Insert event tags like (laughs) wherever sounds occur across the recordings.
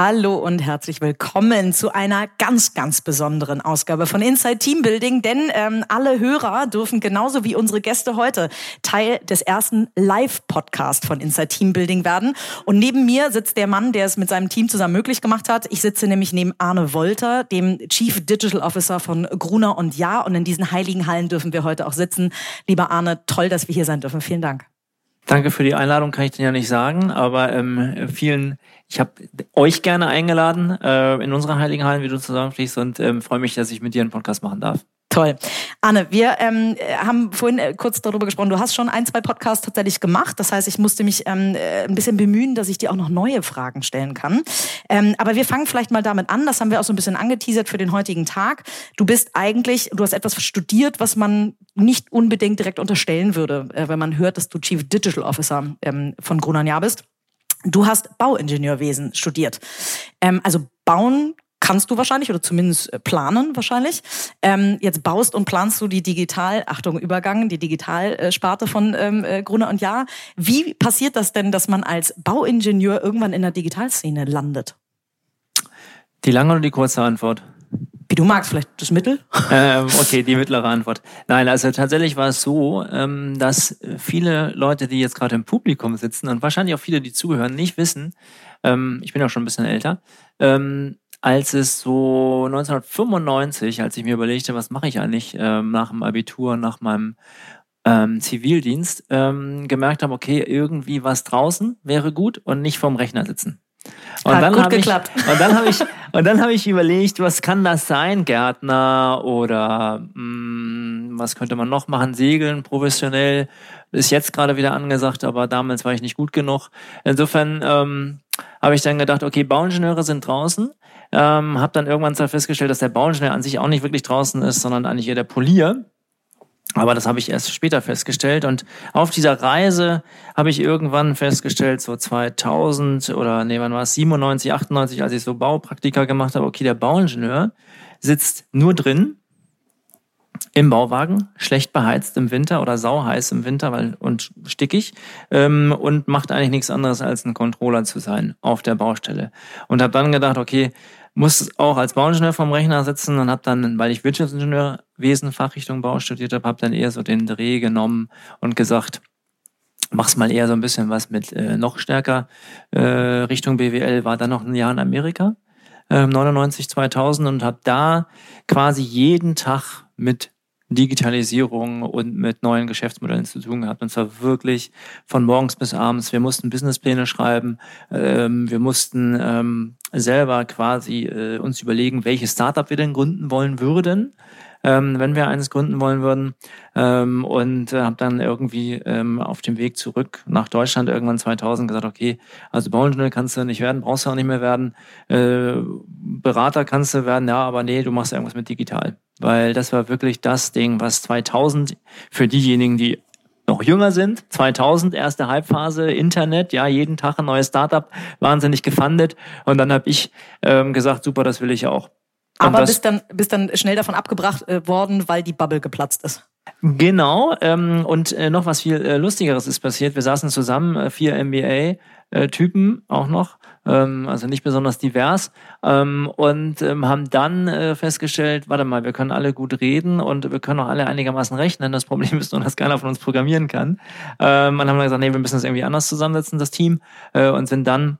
Hallo und herzlich willkommen zu einer ganz, ganz besonderen Ausgabe von Inside Team Building, denn ähm, alle Hörer dürfen genauso wie unsere Gäste heute Teil des ersten Live-Podcast von Inside Team Building werden. Und neben mir sitzt der Mann, der es mit seinem Team zusammen möglich gemacht hat. Ich sitze nämlich neben Arne Wolter, dem Chief Digital Officer von Gruner und Ja. Und in diesen heiligen Hallen dürfen wir heute auch sitzen. Lieber Arne, toll, dass wir hier sein dürfen. Vielen Dank. Danke für die Einladung, kann ich dir ja nicht sagen, aber ähm, vielen, ich habe euch gerne eingeladen äh, in unsere Heiligen Hallen, wie du zusammenfließt und ähm, freue mich, dass ich mit dir einen Podcast machen darf. Toll. Anne, wir ähm, haben vorhin äh, kurz darüber gesprochen. Du hast schon ein, zwei Podcasts tatsächlich gemacht. Das heißt, ich musste mich ähm, äh, ein bisschen bemühen, dass ich dir auch noch neue Fragen stellen kann. Ähm, aber wir fangen vielleicht mal damit an. Das haben wir auch so ein bisschen angeteasert für den heutigen Tag. Du bist eigentlich, du hast etwas studiert, was man nicht unbedingt direkt unterstellen würde, äh, wenn man hört, dass du Chief Digital Officer ähm, von Grunan Jahr bist. Du hast Bauingenieurwesen studiert. Ähm, also bauen kannst du wahrscheinlich oder zumindest äh, planen wahrscheinlich. Ähm, jetzt baust und planst du die Digital, Achtung, Übergang, die Digitalsparte von ähm, äh, Gruner und Jahr. Wie passiert das denn, dass man als Bauingenieur irgendwann in der Digitalszene landet? Die lange oder die kurze Antwort? Wie du magst, vielleicht das Mittel? (laughs) Ähm, okay, die mittlere Antwort. Nein, also tatsächlich war es so, ähm, dass viele Leute, die jetzt gerade im Publikum sitzen und wahrscheinlich auch viele, die zuhören, nicht wissen, ähm, ich bin auch schon ein bisschen älter, ähm, als es so 1995, als ich mir überlegte, was mache ich eigentlich ähm, nach dem Abitur, nach meinem ähm, Zivildienst, ähm, gemerkt habe, okay, irgendwie was draußen wäre gut und nicht vorm Rechner sitzen. Und Hat dann gut geklappt. Ich, und dann habe ich (laughs) und dann habe ich überlegt, was kann das sein, Gärtner oder mh, hm, was könnte man noch machen, segeln professionell ist jetzt gerade wieder angesagt, aber damals war ich nicht gut genug. Insofern ähm, habe ich dann gedacht, okay, Bauingenieure sind draußen. Ähm, habe dann irgendwann zwar festgestellt, dass der Bauingenieur an sich auch nicht wirklich draußen ist, sondern eigentlich eher der Polier. Aber das habe ich erst später festgestellt. Und auf dieser Reise habe ich irgendwann festgestellt, so 2000 oder nee, wann war es, 97, 98, als ich so Baupraktika gemacht habe, okay, der Bauingenieur sitzt nur drin im Bauwagen, schlecht beheizt im Winter oder sauheiß im Winter weil, und stickig ähm, und macht eigentlich nichts anderes als ein Controller zu sein auf der Baustelle. Und habe dann gedacht, okay, muss auch als Bauingenieur vom Rechner sitzen und habe dann, weil ich Wirtschaftsingenieurwesen Fachrichtung Bau studiert habe, habe dann eher so den Dreh genommen und gesagt, mach's mal eher so ein bisschen was mit äh, noch stärker äh, Richtung BWL, war dann noch ein Jahr in Amerika, äh, 99, 2000 und habe da quasi jeden Tag mit Digitalisierung und mit neuen Geschäftsmodellen zu tun gehabt. Und zwar wirklich von morgens bis abends. Wir mussten Businesspläne schreiben. Ähm, wir mussten ähm, selber quasi äh, uns überlegen, welches Startup wir denn gründen wollen würden ähm, wenn wir eines gründen wollen würden. Ähm, und äh, habe dann irgendwie ähm, auf dem Weg zurück nach Deutschland irgendwann 2000 gesagt, okay, also Bauingenieur kannst du nicht werden, brauchst du auch nicht mehr werden. Äh, Berater kannst du werden, ja, aber nee, du machst irgendwas mit digital. Weil das war wirklich das Ding, was 2000 für diejenigen, die noch jünger sind. 2000, erste Halbphase, Internet, ja, jeden Tag ein neues Startup, wahnsinnig gefundet. Und dann habe ich ähm, gesagt, super, das will ich auch. Aber bist dann, bist dann schnell davon abgebracht äh, worden, weil die Bubble geplatzt ist. Genau. Ähm, und äh, noch was viel äh, Lustigeres ist passiert. Wir saßen zusammen, äh, vier MBA-Typen auch noch, ähm, also nicht besonders divers, ähm, und ähm, haben dann äh, festgestellt, warte mal, wir können alle gut reden und wir können auch alle einigermaßen rechnen. Das Problem ist nur, dass keiner von uns programmieren kann. Ähm, und haben dann gesagt, nee, wir müssen das irgendwie anders zusammensetzen, das Team, äh, und sind dann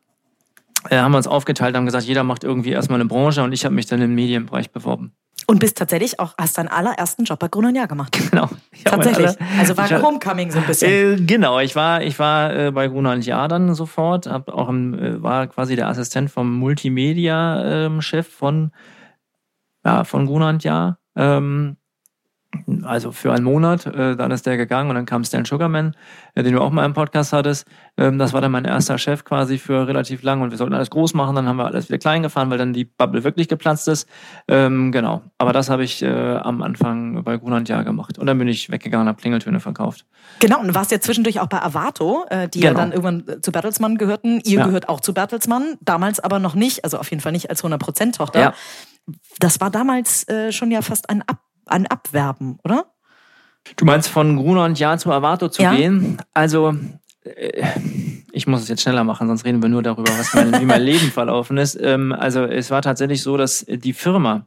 äh, haben wir uns aufgeteilt, haben gesagt, jeder macht irgendwie erstmal eine Branche und ich habe mich dann im Medienbereich beworben. Und bist tatsächlich auch, hast deinen allerersten Job bei Grün und Jahr gemacht. (laughs) Genau. Tatsächlich. also war ein Homecoming so ein bisschen. Äh, genau, ich war, ich war äh, bei Grün und Jahr dann sofort, hab auch im, äh, war quasi der Assistent vom Multimedia-Chef ähm, von, ja, von Grün und Jahr. Ähm, also für einen Monat, äh, dann ist der gegangen und dann kam Stan Sugarman, äh, den du auch mal im Podcast hattest. Ähm, das war dann mein erster Chef quasi für relativ lang und wir sollten alles groß machen, dann haben wir alles wieder klein gefahren, weil dann die Bubble wirklich geplatzt ist. Ähm, genau, aber das habe ich äh, am Anfang bei Grunland Jahr gemacht und dann bin ich weggegangen und habe Klingeltöne verkauft. Genau, und du warst ja zwischendurch auch bei Avato, äh, die genau. ja dann irgendwann zu Bertelsmann gehörten. Ihr ja. gehört auch zu Bertelsmann, damals aber noch nicht, also auf jeden Fall nicht als 100%-Tochter. Ja. Das war damals äh, schon ja fast ein Ab an Abwerben, oder? Du meinst von Gruner und Jahr zu Avato zu ja. gehen? Also, äh, ich muss es jetzt schneller machen, sonst reden wir nur darüber, was mein, wie mein Leben verlaufen ist. Ähm, also, es war tatsächlich so, dass die Firma,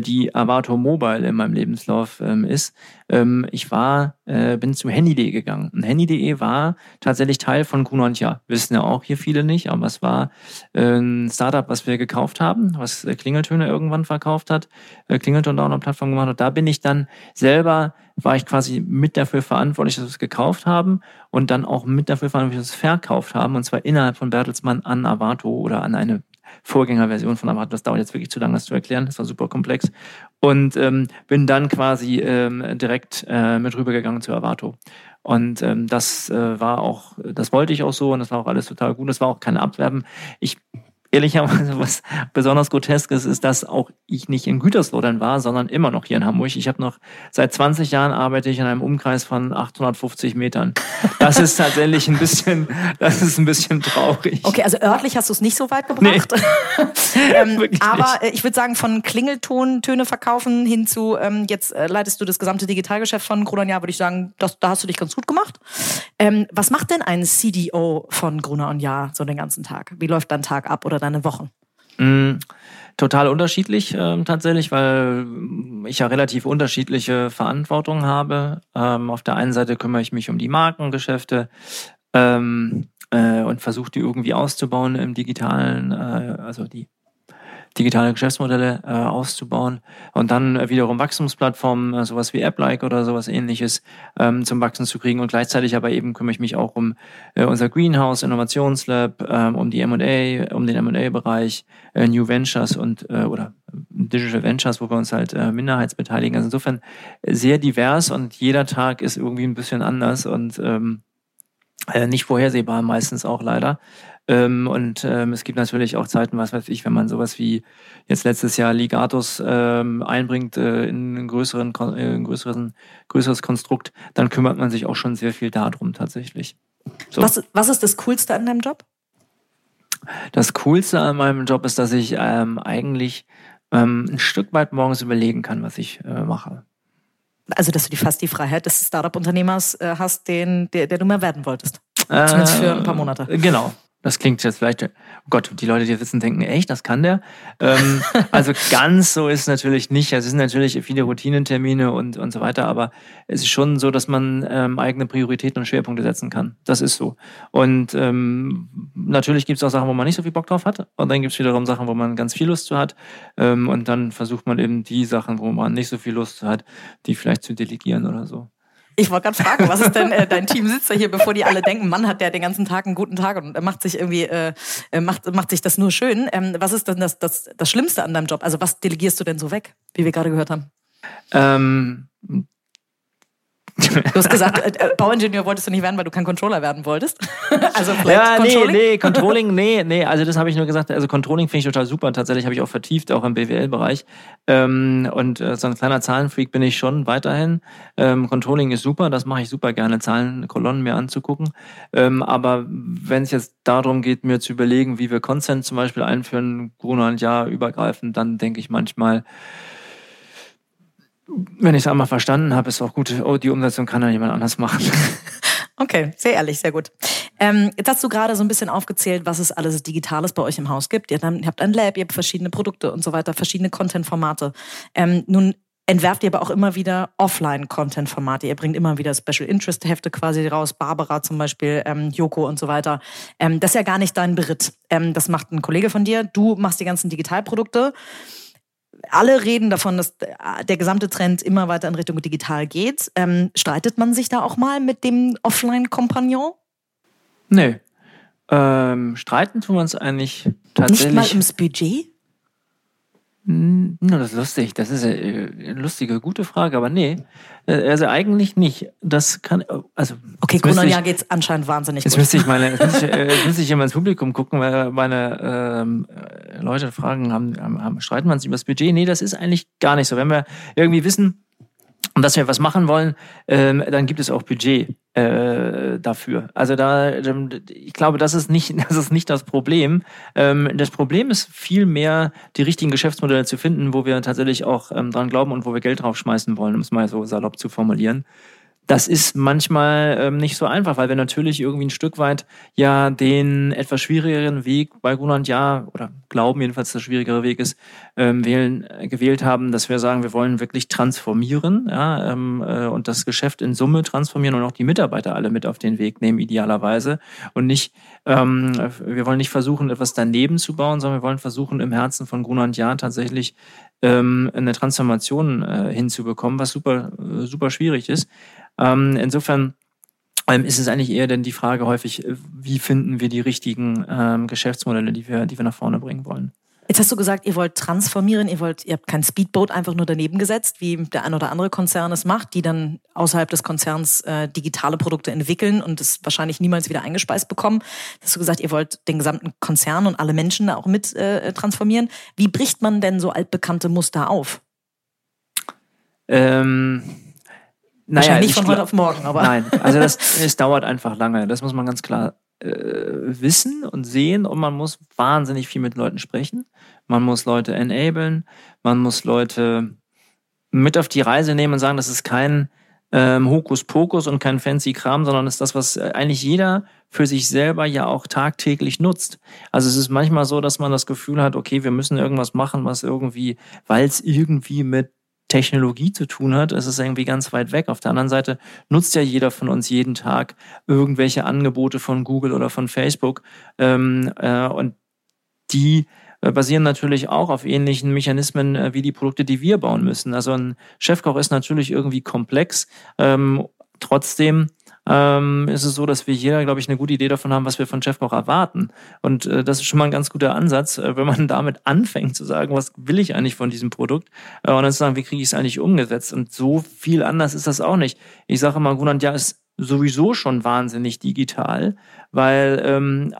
die Avato Mobile in meinem Lebenslauf ähm, ist, ähm, ich war, äh, bin zu Handy.de gegangen. Und Handy.de war tatsächlich Teil von Jahr. Wissen ja auch hier viele nicht, aber es war äh, ein Startup, was wir gekauft haben, was äh, Klingeltöne irgendwann verkauft hat, äh, Klingelton auch eine Plattform gemacht hat. Da bin ich dann selber, war ich quasi mit dafür verantwortlich, dass wir es gekauft haben und dann auch mit dafür verantwortlich, dass wir es verkauft haben. Und zwar innerhalb von Bertelsmann an Avato oder an eine Vorgängerversion von Avato. Das dauert jetzt wirklich zu lange, das zu erklären. Das war super komplex. Und ähm, bin dann quasi ähm, direkt äh, mit rübergegangen zu Avato. Und ähm, das äh, war auch, das wollte ich auch so und das war auch alles total gut. Das war auch kein Abwerben. Ich ehrlicherweise, was besonders groteskes ist, dass auch ich nicht in Gütersloh dann war, sondern immer noch hier in Hamburg. Ich habe noch seit 20 Jahren arbeite ich in einem Umkreis von 850 Metern. Das ist tatsächlich ein bisschen, das ist ein bisschen traurig. Okay, also örtlich hast du es nicht so weit gebracht. Nee. (laughs) ähm, aber äh, ich würde sagen, von Klingelton Töne verkaufen hin zu ähm, jetzt äh, leitest du das gesamte Digitalgeschäft von Gruner Jahr, würde ich sagen, das, da hast du dich ganz gut gemacht. Ähm, was macht denn ein CDO von Gruner und Jahr so den ganzen Tag? Wie läuft dein Tag ab oder deine Wochen? Mm, total unterschiedlich äh, tatsächlich, weil ich ja relativ unterschiedliche Verantwortungen habe. Ähm, auf der einen Seite kümmere ich mich um die Markengeschäfte ähm, äh, und versuche die irgendwie auszubauen im digitalen, äh, also die digitale Geschäftsmodelle äh, auszubauen und dann äh, wiederum Wachstumsplattformen, äh, sowas wie App-like oder sowas ähnliches ähm, zum Wachsen zu kriegen und gleichzeitig aber eben kümmere ich mich auch um äh, unser Greenhouse Innovationslab, äh, um die M&A, um den M&A-Bereich, äh, New Ventures und äh, oder Digital Ventures, wo wir uns halt äh, minderheitsbeteiligen. Also insofern sehr divers und jeder Tag ist irgendwie ein bisschen anders und ähm, äh, nicht vorhersehbar meistens auch leider. Ähm, und ähm, es gibt natürlich auch Zeiten, was weiß ich, wenn man sowas wie jetzt letztes Jahr Ligatus ähm, einbringt äh, in ein, größeren, äh, größeren, größeres Konstrukt, dann kümmert man sich auch schon sehr viel darum tatsächlich. So. Was, was ist das Coolste an deinem Job? Das Coolste an meinem Job ist, dass ich ähm, eigentlich ähm, ein Stück weit morgens überlegen kann, was ich äh, mache. Also, dass du die, fast die Freiheit des Startup-Unternehmers äh, hast, den, der, der du mehr werden wolltest. Zumindest für ein paar Monate. Genau, das klingt jetzt vielleicht, oh Gott, die Leute, die wissen, denken, echt, das kann der. Ähm, (laughs) also ganz so ist es natürlich nicht. Es sind natürlich viele Routinentermine und, und so weiter, aber es ist schon so, dass man ähm, eigene Prioritäten und Schwerpunkte setzen kann. Das ist so. Und ähm, natürlich gibt es auch Sachen, wo man nicht so viel Bock drauf hat. Und dann gibt es wiederum Sachen, wo man ganz viel Lust zu hat. Ähm, und dann versucht man eben die Sachen, wo man nicht so viel Lust zu hat, die vielleicht zu delegieren oder so. Ich wollte gerade fragen, was ist denn äh, dein Team sitzt da hier, bevor die alle denken, Mann hat der den ganzen Tag einen guten Tag und macht sich irgendwie äh, macht macht sich das nur schön. Ähm, was ist denn das, das das Schlimmste an deinem Job? Also was delegierst du denn so weg, wie wir gerade gehört haben? Ähm, (laughs) Du hast gesagt, äh, Bauingenieur wolltest du nicht werden, weil du kein Controller werden wolltest. (laughs) also ja, nee, nee, (laughs) Controlling, nee, nee, also das habe ich nur gesagt. Also Controlling finde ich total super. Tatsächlich habe ich auch vertieft, auch im BWL-Bereich. Ähm, und äh, so ein kleiner Zahlenfreak bin ich schon weiterhin. Ähm, Controlling ist super, das mache ich super gerne, Zahlen, Kolonnen mir anzugucken. Ähm, aber wenn es jetzt darum geht, mir zu überlegen, wie wir Consent zum Beispiel einführen, Corona und Jahr übergreifend, dann denke ich manchmal, wenn ich es einmal verstanden habe, ist auch gut. Oh, die Umsetzung kann ja jemand anders machen. (laughs) Okay, sehr ehrlich, sehr gut. Ähm, jetzt hast du gerade so ein bisschen aufgezählt, was es alles Digitales bei euch im Haus gibt. Ihr habt ein Lab, ihr habt verschiedene Produkte und so weiter, verschiedene Content-Formate. Ähm, nun entwerft ihr aber auch immer wieder Offline-Content-Formate. Ihr bringt immer wieder Special Interest-Hefte quasi raus, Barbara zum Beispiel, ähm, Joko und so weiter. Ähm, das ist ja gar nicht dein Beritt. Ähm, das macht ein Kollege von dir. Du machst die ganzen Digitalprodukte alle reden davon, dass der gesamte Trend immer weiter in Richtung digital geht. Ähm, streitet man sich da auch mal mit dem Offline-Kompagnon? Nee. Ähm, streiten tun wir uns eigentlich tatsächlich. Nicht mal ums Budget? Hm, das ist lustig. Das ist eine lustige, gute Frage, aber nee. Äh, also eigentlich nicht. Das kann, also. Okay, Grunanja geht's anscheinend wahnsinnig jetzt gut. Müsste ich meine, jetzt müsste ich, (laughs) äh, jetzt müsste ich immer ins Publikum gucken, weil meine ähm, Leute fragen, haben, haben, streiten wir uns über das Budget? Nee, das ist eigentlich gar nicht so. Wenn wir irgendwie wissen, dass wir was machen wollen, ähm, dann gibt es auch Budget äh, dafür. Also da, ähm, ich glaube, das ist nicht, (laughs) das ist nicht das Problem. Ähm, das Problem ist vielmehr, die richtigen Geschäftsmodelle zu finden, wo wir tatsächlich auch ähm, dran glauben und wo wir Geld draufschmeißen wollen, um es mal so salopp zu formulieren das ist manchmal ähm, nicht so einfach, weil wir natürlich irgendwie ein Stück weit ja den etwas schwierigeren Weg bei Grunland ja oder glauben jedenfalls, dass der schwierigere Weg ist, ähm, wählen, äh, gewählt haben, dass wir sagen, wir wollen wirklich transformieren ja, ähm, äh, und das Geschäft in Summe transformieren und auch die Mitarbeiter alle mit auf den Weg nehmen, idealerweise. Und nicht, ähm, wir wollen nicht versuchen, etwas daneben zu bauen, sondern wir wollen versuchen, im Herzen von Grunland ja tatsächlich ähm, eine Transformation äh, hinzubekommen, was super, äh, super schwierig ist. Ähm, insofern ähm, ist es eigentlich eher denn die Frage häufig, äh, wie finden wir die richtigen ähm, Geschäftsmodelle, die wir, die wir nach vorne bringen wollen. Jetzt hast du gesagt, ihr wollt transformieren, ihr wollt, ihr habt kein Speedboat einfach nur daneben gesetzt, wie der ein oder andere Konzern es macht, die dann außerhalb des Konzerns äh, digitale Produkte entwickeln und es wahrscheinlich niemals wieder eingespeist bekommen. Hast du gesagt, ihr wollt den gesamten Konzern und alle Menschen da auch mit äh, transformieren. Wie bricht man denn so altbekannte Muster auf? Ähm naja, Wahrscheinlich nicht von heute auf morgen, aber. Nein, also das, (laughs) es dauert einfach lange. Das muss man ganz klar äh, wissen und sehen und man muss wahnsinnig viel mit Leuten sprechen. Man muss Leute enablen, man muss Leute mit auf die Reise nehmen und sagen, das ist kein ähm, Hokuspokus und kein fancy Kram, sondern ist das, was äh, eigentlich jeder für sich selber ja auch tagtäglich nutzt. Also es ist manchmal so, dass man das Gefühl hat, okay, wir müssen irgendwas machen, was irgendwie, weil es irgendwie mit Technologie zu tun hat, ist es irgendwie ganz weit weg. Auf der anderen Seite nutzt ja jeder von uns jeden Tag irgendwelche Angebote von Google oder von Facebook ähm, äh, und die äh, basieren natürlich auch auf ähnlichen Mechanismen äh, wie die Produkte, die wir bauen müssen. Also ein Chefkoch ist natürlich irgendwie komplex. Ähm, trotzdem ähm, ist es so, dass wir jeder, glaube ich, eine gute Idee davon haben, was wir von Chefkoch erwarten. Und äh, das ist schon mal ein ganz guter Ansatz, äh, wenn man (laughs) damit anfängt zu sagen, was will ich eigentlich von diesem Produkt? Äh, und dann zu sagen, wie kriege ich es eigentlich umgesetzt? Und so viel anders ist das auch nicht. Ich sage immer, Gunnar, ja, ist sowieso schon wahnsinnig digital, weil ähm,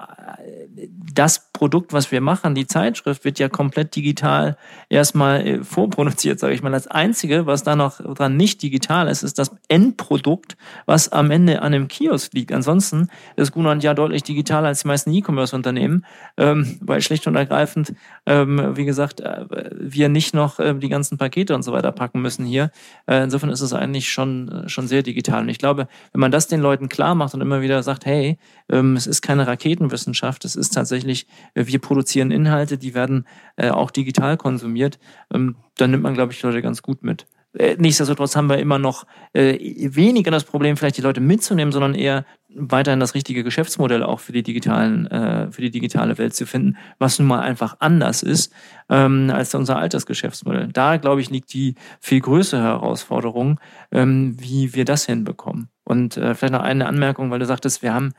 das Produkt, was wir machen, die Zeitschrift, wird ja komplett digital erstmal äh, vorproduziert, sage ich mal. Das Einzige, was da noch dran nicht digital ist, ist das Endprodukt, was am Ende an einem Kiosk liegt. Ansonsten ist Gunnar ja deutlich digitaler als die meisten E-Commerce-Unternehmen, ähm, weil schlicht und ergreifend, ähm, wie gesagt, äh, wir nicht noch äh, die ganzen Pakete und so weiter packen müssen hier. Äh, insofern ist es eigentlich schon, äh, schon sehr digital. Und ich glaube, wenn man das den Leuten klar macht und immer wieder sagt, hey, ähm, es ist keine Raketenwissenschaft, es ist tatsächlich, wir produzieren Inhalte, die werden äh, auch digital konsumiert, ähm, dann nimmt man, glaube ich, Leute ganz gut mit. Äh, nichtsdestotrotz haben wir immer noch äh, weniger das Problem, vielleicht die Leute mitzunehmen, sondern eher weiterhin das richtige Geschäftsmodell auch für die digitalen, für die digitale Welt zu finden, was nun mal einfach anders ist ähm, als unser altes Geschäftsmodell. Da, glaube ich, liegt die viel größere Herausforderung, ähm, wie wir das hinbekommen. Und vielleicht noch eine Anmerkung, weil du sagtest, wir haben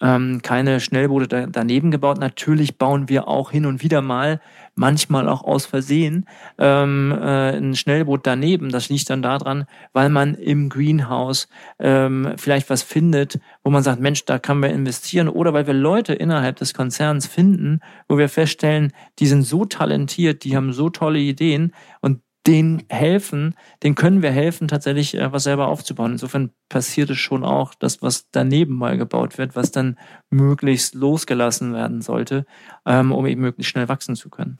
ähm, keine Schnellboote da, daneben gebaut. Natürlich bauen wir auch hin und wieder mal, manchmal auch aus Versehen, ähm, äh, ein Schnellboot daneben. Das liegt dann daran, weil man im Greenhouse ähm, vielleicht was findet, wo man sagt, Mensch, da kann man investieren. Oder weil wir Leute innerhalb des Konzerns finden, wo wir feststellen, die sind so talentiert, die haben so tolle Ideen und denen helfen, den können wir helfen, tatsächlich äh, was selber aufzubauen. Insofern passiert es schon auch, dass was daneben mal gebaut wird, was dann möglichst losgelassen werden sollte, ähm, um eben möglichst schnell wachsen zu können.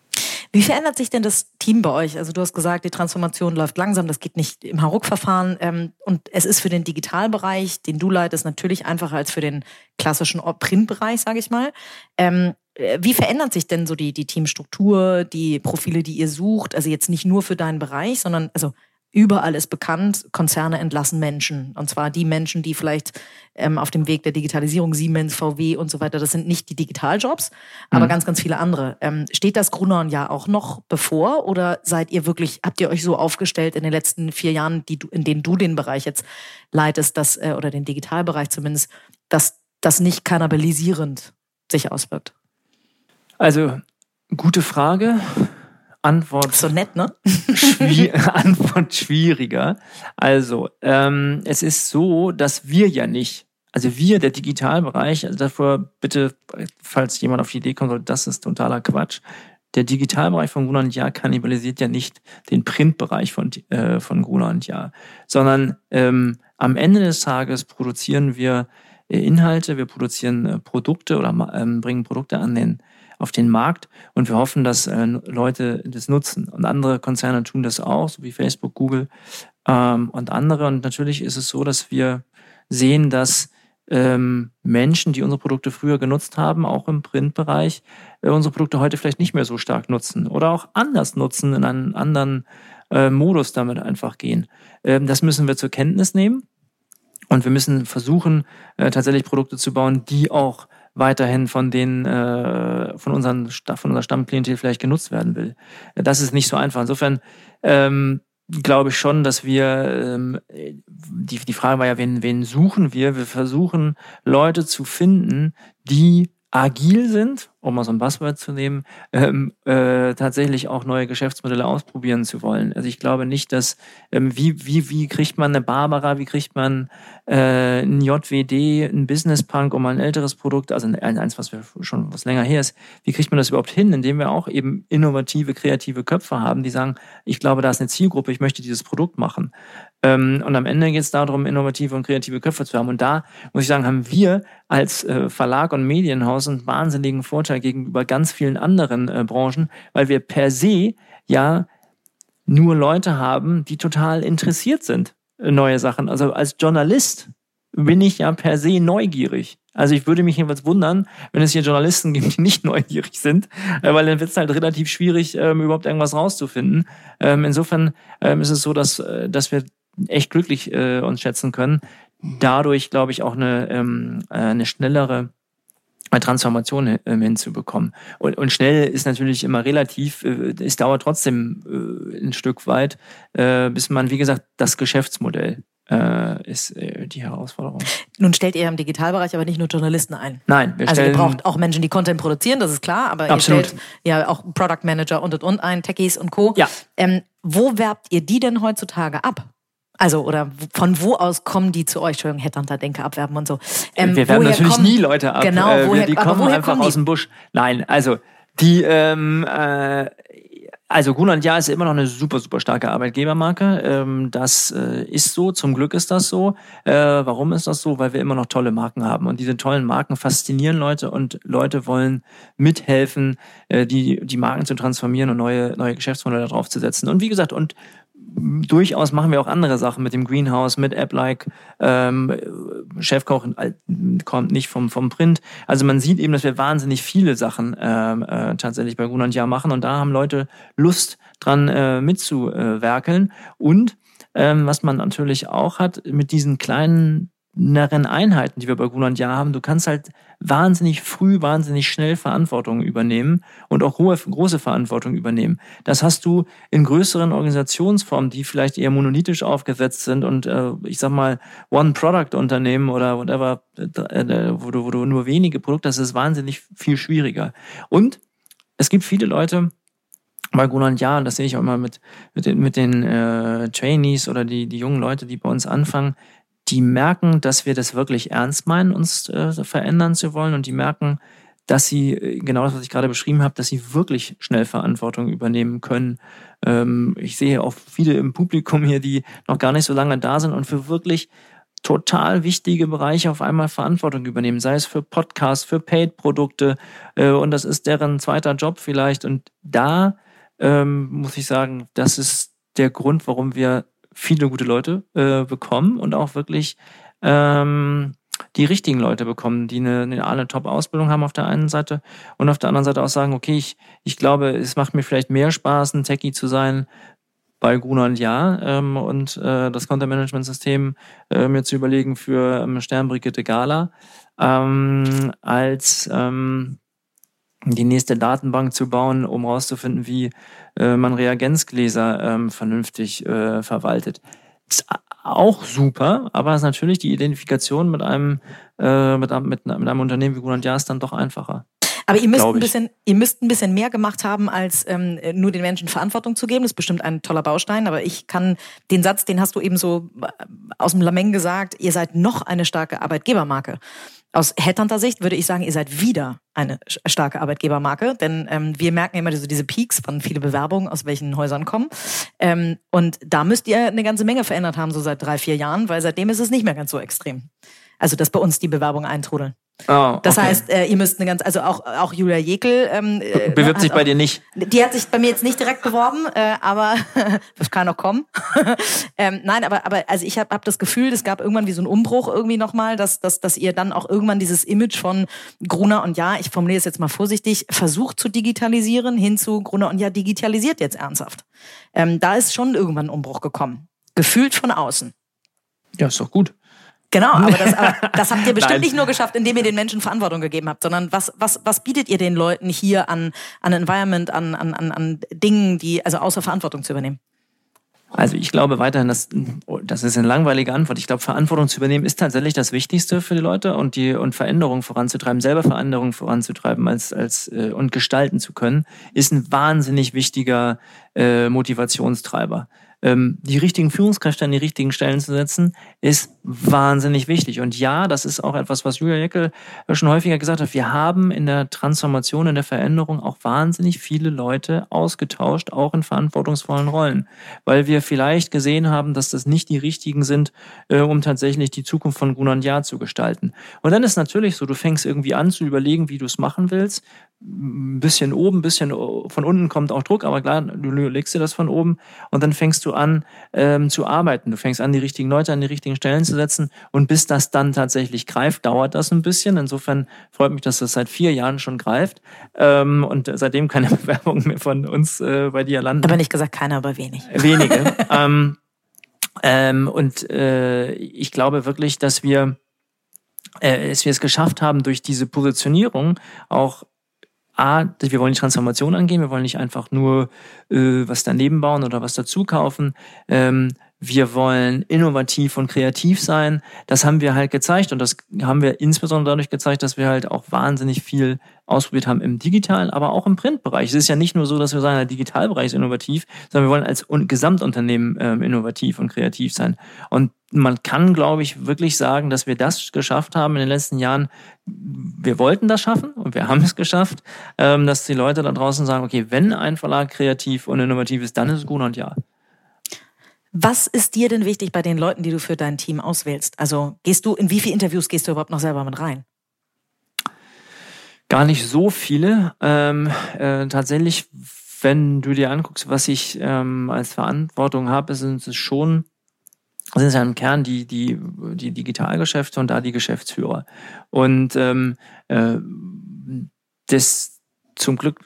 Wie verändert sich denn das Team bei euch? Also du hast gesagt, die Transformation läuft langsam, das geht nicht im Hauruck-Verfahren. Ähm, und es ist für den Digitalbereich, den du leitest, natürlich einfacher als für den klassischen Printbereich, sage ich mal. Ähm, äh, wie verändert sich denn so die, die Teamstruktur, die Profile, die ihr sucht? Also jetzt nicht nur für deinen Bereich, sondern also überall ist bekannt, Konzerne entlassen Menschen. Und zwar die Menschen, die vielleicht ähm, auf dem Weg der Digitalisierung, Siemens, VW und so weiter, das sind nicht die Digitaljobs, aber mhm. ganz, ganz viele andere. Ähm, steht das Grunern ja auch noch bevor oder seid ihr wirklich, habt ihr euch so aufgestellt in den letzten vier Jahren, die in denen du den Bereich jetzt leitest, dass, äh, oder den Digitalbereich zumindest, dass das nicht kannibalisierend sich auswirkt? Also, gute Frage. Antwort. So nett, ne? Schwier (laughs) (laughs) Antwort schwieriger. Also, ähm, es ist so, dass wir ja nicht, also wir, der Digitalbereich, also davor bitte, falls jemand auf die Idee kommt, das ist totaler Quatsch. Der Digitalbereich von Gruner und Jahr kannibalisiert ja nicht den Printbereich von, äh, von Gruner und Jahr, sondern ähm, am Ende des Tages produzieren wir äh, Inhalte, wir produzieren äh, Produkte oder ähm, bringen Produkte an den auf den Markt und wir hoffen, dass äh, Leute das nutzen. Und andere Konzerne tun das auch, so wie Facebook, Google ähm, und andere. Und natürlich ist es so, dass wir sehen, dass ähm, Menschen, die unsere Produkte früher genutzt haben, auch im Printbereich, äh, unsere Produkte heute vielleicht nicht mehr so stark nutzen oder auch anders nutzen, in einen anderen äh, Modus damit einfach gehen. Ähm, das müssen wir zur Kenntnis nehmen. Und wir müssen versuchen, äh, tatsächlich Produkte zu bauen, die auch weiterhin von den äh, von unseren von unserer Stammklientel vielleicht genutzt werden will. Das ist nicht so einfach. Insofern ähm, glaube ich schon, dass wir ähm, die die Frage war ja, wen wen suchen wir? Wir versuchen Leute zu finden, die agil sind, um mal so ein Buzzword zu nehmen, ähm, äh, tatsächlich auch neue Geschäftsmodelle ausprobieren zu wollen. Also ich glaube nicht, dass ähm, wie, wie, wie kriegt man eine Barbara, wie kriegt man äh, ein JWD, ein Business Punk, um mal ein älteres Produkt, also eins, was wir schon was länger her ist, wie kriegt man das überhaupt hin, indem wir auch eben innovative, kreative Köpfe haben, die sagen, ich glaube, da ist eine Zielgruppe, ich möchte dieses Produkt machen. Ähm, und am Ende geht es darum, innovative und kreative Köpfe zu haben. Und da muss ich sagen, haben wir als äh, Verlag und Medienhaus einen wahnsinnigen Vorteil gegenüber ganz vielen anderen äh, Branchen, weil wir per se ja nur Leute haben, die total interessiert sind in neue Sachen. Also als Journalist bin ich ja per se neugierig. Also ich würde mich jedenfalls wundern, wenn es hier Journalisten gibt, die nicht (laughs) neugierig sind, äh, weil dann wird es halt relativ schwierig, ähm, überhaupt irgendwas rauszufinden. Ähm, insofern ähm, ist es so, dass, äh, dass wir echt glücklich äh, uns schätzen können. Dadurch, glaube ich, auch eine, ähm, äh, eine schnellere Transformation ähm, hinzubekommen. Und, und schnell ist natürlich immer relativ, äh, es dauert trotzdem äh, ein Stück weit, äh, bis man, wie gesagt, das Geschäftsmodell äh, ist äh, die Herausforderung. Nun stellt ihr im Digitalbereich aber nicht nur Journalisten ein. Nein, wir also ihr braucht auch Menschen, die Content produzieren, das ist klar, aber Absolut. ihr stellt ja auch Product Manager und und und ein, Techies und Co. Ja. Ähm, wo werbt ihr die denn heutzutage ab? Also, oder von wo aus kommen die zu euch? Entschuldigung, Headhunter, Denke, abwerben und so. Ähm, wir werben natürlich kommen, nie Leute ab. Genau, äh, woher, die kommen einfach kommen aus dem Busch. Nein, also, die, ähm, äh, also Grunland Ja ist immer noch eine super, super starke Arbeitgebermarke. Ähm, das äh, ist so, zum Glück ist das so. Äh, warum ist das so? Weil wir immer noch tolle Marken haben. Und diese tollen Marken faszinieren Leute und Leute wollen mithelfen, äh, die, die Marken zu transformieren und neue, neue Geschäftsmodelle draufzusetzen. Und wie gesagt, und durchaus machen wir auch andere Sachen mit dem Greenhouse, mit App-like. Ähm, Chefkoch äh, kommt nicht vom, vom Print. Also man sieht eben, dass wir wahnsinnig viele Sachen ähm, äh, tatsächlich bei Grunland Jahr machen und da haben Leute Lust dran äh, mitzuwerkeln. Und ähm, was man natürlich auch hat, mit diesen kleinen inneren Einheiten, die wir bei Gruland Ja haben. Du kannst halt wahnsinnig früh, wahnsinnig schnell Verantwortung übernehmen und auch hohe, große Verantwortung übernehmen. Das hast du in größeren Organisationsformen, die vielleicht eher monolithisch aufgesetzt sind und äh, ich sag mal One-Product-Unternehmen oder whatever, äh, äh, wo, du, wo du nur wenige Produkte hast, ist wahnsinnig viel schwieriger. Und es gibt viele Leute, bei Gruland ja, das sehe ich auch immer mit, mit den, mit den äh, Trainees oder die, die jungen Leute, die bei uns anfangen, die merken, dass wir das wirklich ernst meinen, uns äh, verändern zu wollen und die merken, dass sie, äh, genau das, was ich gerade beschrieben habe, dass sie wirklich schnell Verantwortung übernehmen können. Ähm, ich sehe auch viele im Publikum hier, die noch gar nicht so lange da sind und für wirklich total wichtige Bereiche auf einmal Verantwortung übernehmen, sei es für Podcasts, für Paid-Produkte äh, und das ist deren zweiter Job vielleicht. Und da ähm, muss ich sagen, das ist der Grund, warum wir viele gute Leute äh, bekommen und auch wirklich ähm, die richtigen Leute bekommen, die eine, eine, eine Top-Ausbildung haben auf der einen Seite und auf der anderen Seite auch sagen, okay, ich, ich glaube, es macht mir vielleicht mehr Spaß, ein Techie zu sein. Bei Gruner und Ja ähm, und äh, das Content-Management-System äh, mir zu überlegen für ähm, Sternbrigitte Gala, ähm, als ähm, die nächste Datenbank zu bauen, um herauszufinden, wie äh, man Reagenzgläser ähm, vernünftig äh, verwaltet. Ist auch super, aber ist natürlich die Identifikation mit einem, äh, mit, mit, mit einem Unternehmen wie Jahr ist dann doch einfacher. Aber ihr müsst, ein bisschen, ihr müsst ein bisschen mehr gemacht haben, als ähm, nur den Menschen Verantwortung zu geben. Das ist bestimmt ein toller Baustein, aber ich kann den Satz, den hast du eben so äh, aus dem Lameng gesagt, ihr seid noch eine starke Arbeitgebermarke. Aus Headhunter-Sicht würde ich sagen, ihr seid wieder eine starke Arbeitgebermarke, denn ähm, wir merken immer diese, diese Peaks, wann viele Bewerbungen aus welchen Häusern kommen. Ähm, und da müsst ihr eine ganze Menge verändert haben, so seit drei, vier Jahren, weil seitdem ist es nicht mehr ganz so extrem. Also, dass bei uns die Bewerbungen eintrudeln. Oh, das okay. heißt, äh, ihr müsst eine ganz, also auch, auch Julia Jekel. Ähm, äh, Bewirbt sich bei auch, dir nicht? Die hat sich bei mir jetzt nicht direkt beworben, äh, aber (laughs) das kann noch kommen. (laughs) ähm, nein, aber, aber also ich habe hab das Gefühl, es gab irgendwann wie so einen Umbruch irgendwie nochmal, dass, dass, dass ihr dann auch irgendwann dieses Image von Gruner und Ja, ich formuliere es jetzt mal vorsichtig, versucht zu digitalisieren, hin zu Gruner und Ja digitalisiert jetzt ernsthaft. Ähm, da ist schon irgendwann ein Umbruch gekommen. Gefühlt von außen. Ja, ist doch gut. Genau, aber das, aber (laughs) das habt ihr bestimmt nicht nur geschafft, indem ihr den Menschen Verantwortung gegeben habt, sondern was, was, was bietet ihr den Leuten hier an, an Environment, an, an, an, an Dingen, die, also außer Verantwortung zu übernehmen? Also ich glaube weiterhin, dass das ist eine langweilige Antwort. Ich glaube, Verantwortung zu übernehmen ist tatsächlich das Wichtigste für die Leute und die und Veränderungen voranzutreiben, selber Veränderungen voranzutreiben als als äh, und gestalten zu können, ist ein wahnsinnig wichtiger äh, Motivationstreiber ähm, die richtigen Führungskräfte an die richtigen Stellen zu setzen, ist wahnsinnig wichtig. Und ja, das ist auch etwas, was Julia Jeckel schon häufiger gesagt hat. Wir haben in der Transformation, in der Veränderung auch wahnsinnig viele Leute ausgetauscht, auch in verantwortungsvollen Rollen, weil wir vielleicht gesehen haben, dass das nicht die richtigen sind, äh, um tatsächlich die Zukunft von Gunnar Jahr zu gestalten. Und dann ist natürlich so, du fängst irgendwie an zu überlegen, wie du es machen willst ein bisschen oben, ein bisschen von unten kommt auch Druck, aber klar, du legst dir das von oben und dann fängst du an ähm, zu arbeiten. Du fängst an, die richtigen Leute an die richtigen Stellen zu setzen und bis das dann tatsächlich greift, dauert das ein bisschen. Insofern freut mich, dass das seit vier Jahren schon greift ähm, und seitdem keine (laughs) Bewerbung mehr von uns äh, bei dir landen. Aber nicht gesagt keiner, aber wenig. Wenige. (laughs) ähm, ähm, und äh, ich glaube wirklich, dass wir äh, es wir es geschafft haben, durch diese Positionierung auch A, wir wollen die Transformation angehen, wir wollen nicht einfach nur äh, was daneben bauen oder was dazu kaufen. Ähm, wir wollen innovativ und kreativ sein. Das haben wir halt gezeigt und das haben wir insbesondere dadurch gezeigt, dass wir halt auch wahnsinnig viel ausprobiert haben im digitalen, aber auch im Printbereich. Es ist ja nicht nur so, dass wir sagen, der Digitalbereich ist innovativ, sondern wir wollen als Gesamtunternehmen ähm, innovativ und kreativ sein. Und man kann, glaube ich, wirklich sagen, dass wir das geschafft haben in den letzten Jahren. Wir wollten das schaffen und wir haben es geschafft, ähm, dass die Leute da draußen sagen, okay, wenn ein Verlag kreativ und innovativ ist, dann ist es gut und ja. Was ist dir denn wichtig bei den Leuten, die du für dein Team auswählst? Also gehst du, in wie viele Interviews gehst du überhaupt noch selber mit rein? Gar nicht so viele. Ähm, äh, tatsächlich, wenn du dir anguckst, was ich ähm, als Verantwortung habe, sind es schon, sind es ja im Kern die, die, die Digitalgeschäfte und da die Geschäftsführer. Und ähm, äh, das zum Glück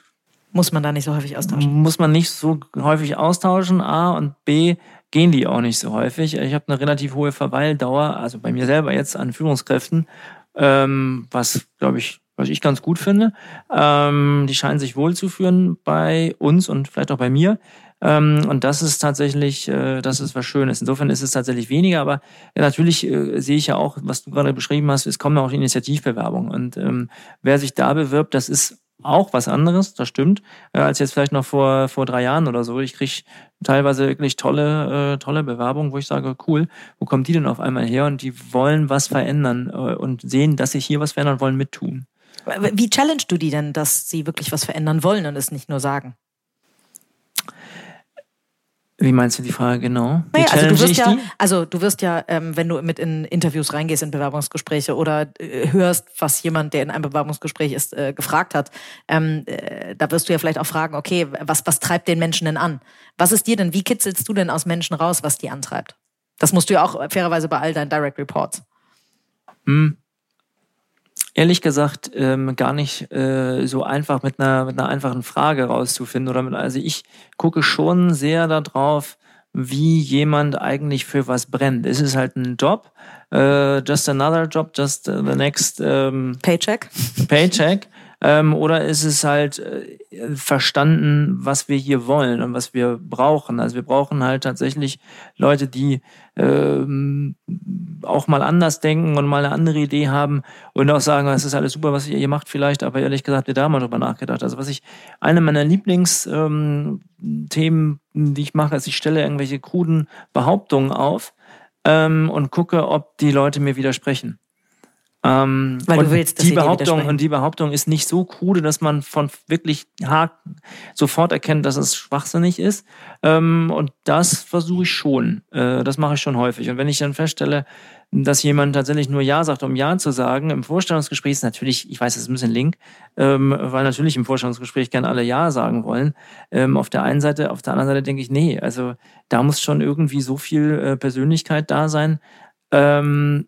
muss man da nicht so häufig austauschen? Muss man nicht so häufig austauschen, A und B gehen die auch nicht so häufig. Ich habe eine relativ hohe Verweildauer, also bei mir selber jetzt an Führungskräften, ähm, was, glaube ich, was ich ganz gut finde. Ähm, die scheinen sich wohlzuführen bei uns und vielleicht auch bei mir. Ähm, und das ist tatsächlich, äh, das ist was Schönes. Insofern ist es tatsächlich weniger, aber natürlich äh, sehe ich ja auch, was du gerade beschrieben hast, es kommen auch Initiativbewerbungen. Und ähm, wer sich da bewirbt, das ist auch was anderes, das stimmt, äh, als jetzt vielleicht noch vor, vor drei Jahren oder so. Ich kriege teilweise wirklich tolle, äh, tolle Bewerbungen, wo ich sage, cool, wo kommen die denn auf einmal her? Und die wollen was verändern äh, und sehen, dass sich hier was verändern wollen, mittun. Wie challenge du die denn, dass sie wirklich was verändern wollen und es nicht nur sagen? Wie meinst du die Frage genau? Naja, also du wirst ja, also du wirst ja, ähm, wenn du mit in Interviews reingehst, in Bewerbungsgespräche oder äh, hörst, was jemand, der in einem Bewerbungsgespräch ist, äh, gefragt hat, ähm, äh, da wirst du ja vielleicht auch fragen, okay, was, was treibt den Menschen denn an? Was ist dir denn, wie kitzelst du denn aus Menschen raus, was die antreibt? Das musst du ja auch fairerweise bei all deinen Direct Reports. Hm ehrlich gesagt ähm, gar nicht äh, so einfach mit einer, mit einer einfachen Frage rauszufinden. Oder mit, also ich gucke schon sehr darauf, wie jemand eigentlich für was brennt. Ist es halt ein Job, uh, just another job, just the next ähm, Paycheck. Paycheck. Ähm, oder ist es halt äh, verstanden, was wir hier wollen und was wir brauchen? Also wir brauchen halt tatsächlich Leute, die ähm, auch mal anders denken und mal eine andere Idee haben und auch sagen, es ist alles super, was ihr hier macht vielleicht, aber ehrlich gesagt, wir da mal drüber nachgedacht. Also was ich, eine meiner Lieblingsthemen, ähm, die ich mache, ist, ich stelle irgendwelche kruden Behauptungen auf ähm, und gucke, ob die Leute mir widersprechen. Ähm, Weil du willst, dass die Behauptung und die Behauptung ist nicht so krude, dass man von wirklich hart sofort erkennt, dass es schwachsinnig ist. Ähm, und das versuche ich schon. Äh, das mache ich schon häufig. Und wenn ich dann feststelle, dass jemand tatsächlich nur Ja sagt, um Ja zu sagen, im Vorstellungsgespräch ist natürlich, ich weiß, es ist ein bisschen link, ähm, weil natürlich im Vorstellungsgespräch gerne alle Ja sagen wollen. Ähm, auf der einen Seite, auf der anderen Seite denke ich, nee, also da muss schon irgendwie so viel äh, Persönlichkeit da sein. Ähm,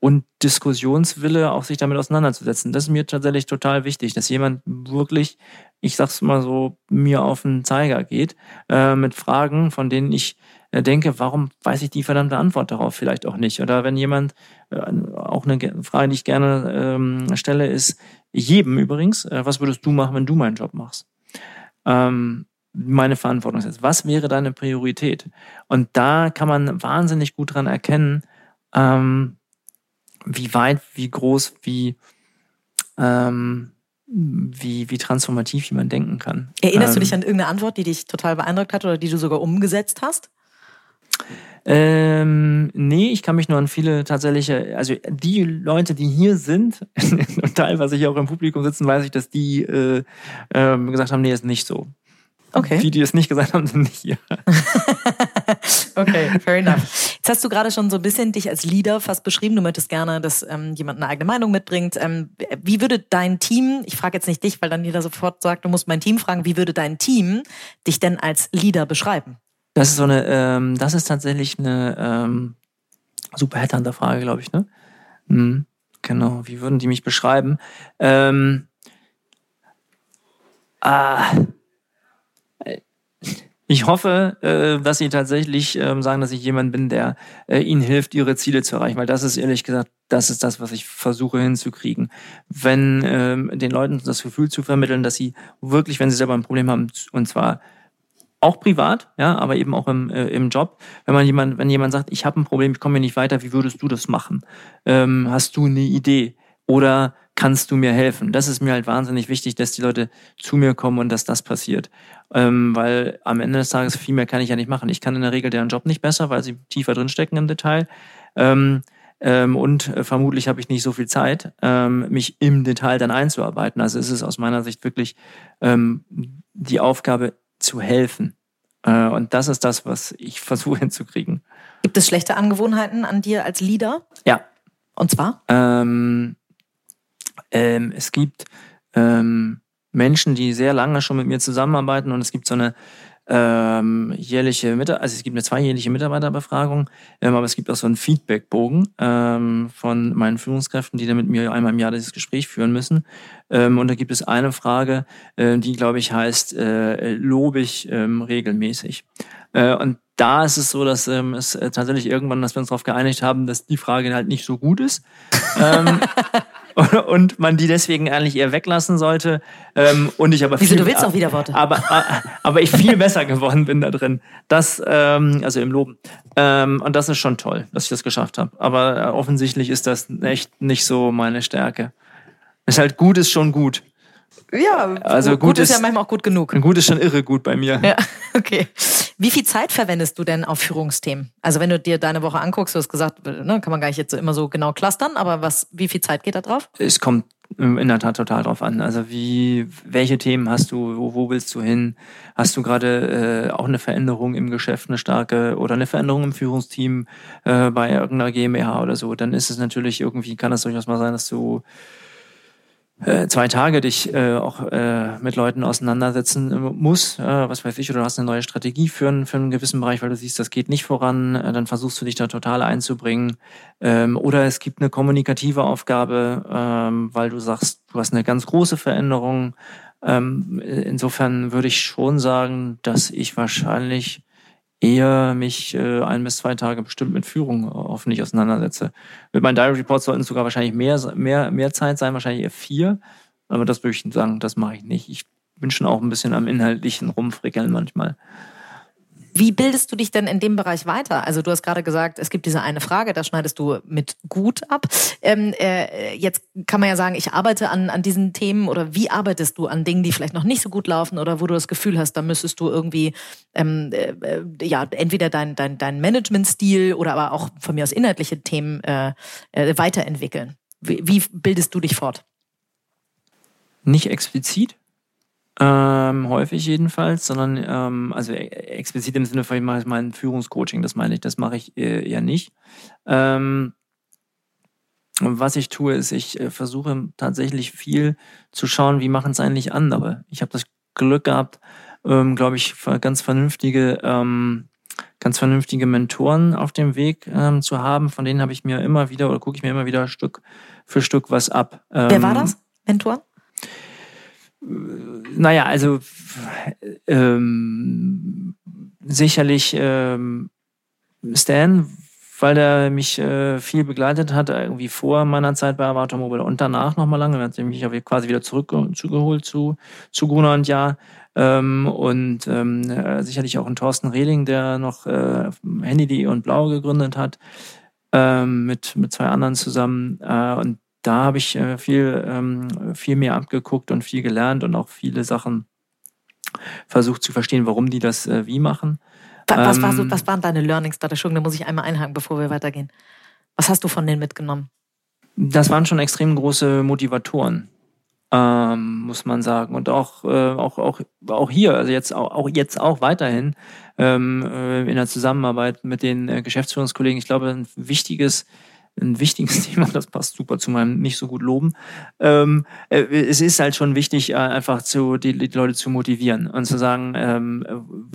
und Diskussionswille, auch sich damit auseinanderzusetzen. Das ist mir tatsächlich total wichtig, dass jemand wirklich, ich sag's mal so, mir auf den Zeiger geht, äh, mit Fragen, von denen ich äh, denke, warum weiß ich die verdammte Antwort darauf vielleicht auch nicht? Oder wenn jemand, äh, auch eine Frage, die ich gerne ähm, stelle, ist, jedem übrigens, äh, was würdest du machen, wenn du meinen Job machst? Ähm, meine Verantwortung ist. Was wäre deine Priorität? Und da kann man wahnsinnig gut dran erkennen, ähm, wie weit, wie groß, wie, ähm, wie, wie transformativ jemand denken kann. Erinnerst ähm, du dich an irgendeine Antwort, die dich total beeindruckt hat oder die du sogar umgesetzt hast? Ähm, nee, ich kann mich nur an viele tatsächliche, also die Leute, die hier sind (laughs) und teilweise hier auch im Publikum sitzen, weiß ich, dass die äh, äh, gesagt haben, nee, ist nicht so. Okay. Die, die es nicht gesagt haben, sind nicht hier. (laughs) okay, fair enough. Jetzt hast du gerade schon so ein bisschen dich als Leader fast beschrieben. Du möchtest gerne, dass ähm, jemand eine eigene Meinung mitbringt. Ähm, wie würde dein Team, ich frage jetzt nicht dich, weil dann jeder sofort sagt, du musst mein Team fragen, wie würde dein Team dich denn als Leader beschreiben? Das ist so eine, ähm, das ist tatsächlich eine ähm, super Headhunter-Frage, glaube ich, ne? Hm, genau, wie würden die mich beschreiben? Ähm, ah, ich hoffe, äh, dass Sie tatsächlich ähm, sagen, dass ich jemand bin, der äh, Ihnen hilft, Ihre Ziele zu erreichen, weil das ist ehrlich gesagt, das ist das, was ich versuche hinzukriegen. Wenn ähm, den Leuten das Gefühl zu vermitteln, dass sie wirklich, wenn sie selber ein Problem haben, und zwar auch privat, ja, aber eben auch im, äh, im Job. Wenn man jemand, wenn jemand sagt, ich habe ein Problem, ich komme hier nicht weiter, wie würdest du das machen? Ähm, hast du eine Idee? Oder kannst du mir helfen? Das ist mir halt wahnsinnig wichtig, dass die Leute zu mir kommen und dass das passiert. Ähm, weil am Ende des Tages viel mehr kann ich ja nicht machen. Ich kann in der Regel deren Job nicht besser, weil sie tiefer drinstecken im Detail. Ähm, ähm, und äh, vermutlich habe ich nicht so viel Zeit, ähm, mich im Detail dann einzuarbeiten. Also ist es aus meiner Sicht wirklich ähm, die Aufgabe zu helfen. Äh, und das ist das, was ich (laughs) versuche hinzukriegen. Gibt es schlechte Angewohnheiten an dir als Leader? Ja. Und zwar? Ähm, ähm, es gibt ähm, Menschen, die sehr lange schon mit mir zusammenarbeiten und es gibt so eine ähm, jährliche Mitarbeiter, also es gibt eine zweijährliche Mitarbeiterbefragung, ähm, aber es gibt auch so einen Feedbackbogen ähm, von meinen Führungskräften, die dann mit mir einmal im Jahr dieses Gespräch führen müssen. Ähm, und da gibt es eine Frage, äh, die glaube ich heißt, äh, lobe ich ähm, regelmäßig. Äh, und da ist es so, dass ähm, es äh, tatsächlich irgendwann, dass wir uns darauf geeinigt haben, dass die Frage halt nicht so gut ist. ähm, (laughs) (laughs) und man die deswegen eigentlich eher weglassen sollte. Ähm, und ich aber Wieso, viel, du willst auch wieder Worte. Aber, aber ich viel besser geworden bin da drin. Das, ähm, also im Loben. Ähm, und das ist schon toll, dass ich das geschafft habe. Aber äh, offensichtlich ist das echt nicht so meine Stärke. Ist halt gut, ist schon gut. Ja, Also gut, gut ist, ist- ja manchmal auch gut genug. Gut ist schon irre gut bei mir. Ja, (laughs) okay. Wie viel Zeit verwendest du denn auf Führungsthemen? Also wenn du dir deine Woche anguckst, du hast gesagt, ne, kann man gar nicht jetzt immer so genau clustern, aber was, wie viel Zeit geht da drauf? Es kommt in der Tat total drauf an. Also wie, welche Themen hast du, wo, wo willst du hin? Hast du gerade äh, auch eine Veränderung im Geschäft, eine starke oder eine Veränderung im Führungsteam äh, bei irgendeiner GmbH oder so? Dann ist es natürlich irgendwie, kann es durchaus mal sein, dass du äh, zwei Tage dich äh, auch äh, mit Leuten auseinandersetzen äh, muss, äh, was weiß ich, oder du hast eine neue Strategie für, einen- für einen gewissen Bereich, weil du siehst, das geht nicht voran, äh, dann versuchst du dich da total einzubringen. Ähm, oder es gibt eine kommunikative Aufgabe, ähm, weil du sagst, du hast eine ganz große Veränderung. Ähm, insofern würde ich schon sagen, dass ich wahrscheinlich eher mich äh, ein bis zwei Tage bestimmt mit Führung äh, hoffentlich auseinandersetze. Mit meinen Diary Reports sollten es sogar wahrscheinlich mehr, mehr, mehr Zeit sein, wahrscheinlich eher vier. Aber das würde ich sagen, das mache ich nicht. Ich bin schon auch ein bisschen am inhaltlichen rumfrickeln manchmal. Wie bildest du dich denn in dem Bereich weiter? Also du hast gerade gesagt, es gibt diese eine Frage, da schneidest du mit gut ab. Ähm, äh, jetzt kann man ja sagen, ich arbeite an, an diesen Themen oder wie arbeitest du an Dingen, die vielleicht noch nicht so gut laufen oder wo du das Gefühl hast, da müsstest du irgendwie ähm, äh, ja entweder dein, dein, dein Managementstil oder aber auch von mir aus inhaltliche Themen äh, äh, weiterentwickeln. Wie, wie bildest du dich fort? Nicht explizit, ähm, häufig jedenfalls, sondern ähm, also e-, explizit im Sinne von ich mache mein Führungscoaching, das meine ich, das mache ich äh, eher nicht. Ähm, was ich tue, ist, ich äh, versuche tatsächlich viel zu schauen, wie machen es eigentlich andere. Ich habe das Glück gehabt, ähm, glaube ich, ganz vernünftige, ähm, ganz vernünftige Mentoren auf dem Weg ähm, zu haben. Von denen habe ich mir immer wieder oder gucke ich mir immer wieder Stück für Stück was ab. Wer war ähm, das? Mentor? Naja, also ähm, sicherlich ähm, Stan, weil er mich äh, viel begleitet hat, irgendwie vor meiner Zeit bei Avatar Mobile und danach nochmal lange. Er hat mich quasi wieder zurück zugeholt zu, zu Gruner und Ja. Ähm, und ähm, äh, sicherlich auch ein Thorsten Rehling, der noch äh, Handy und Blau gegründet hat, ähm, mit, mit zwei anderen zusammen. Äh, und da habe ich äh, viel, ähm, viel mehr abgeguckt und viel gelernt und auch viele Sachen versucht zu verstehen, warum die das äh, wie machen. Was, war so, ähm, was waren deine Learnings da? Da muss ich einmal einhaken, bevor wir weitergehen. Was hast du von denen mitgenommen? Das waren schon extrem große Motivatoren, ähm, muss man sagen. Und auch, äh, auch, auch, auch hier, also jetzt auch, auch jetzt auch weiterhin ähm, äh, in der Zusammenarbeit mit den äh, Geschäftsführungskollegen. Ich glaube, ein wichtiges ein wichtiges (laughs) Thema, das passt super zu meinem nicht so gut loben. Ähm, äh, es ist halt schon wichtig, äh, einfach zu, die, die, Leute zu motivieren und zu sagen, ähm,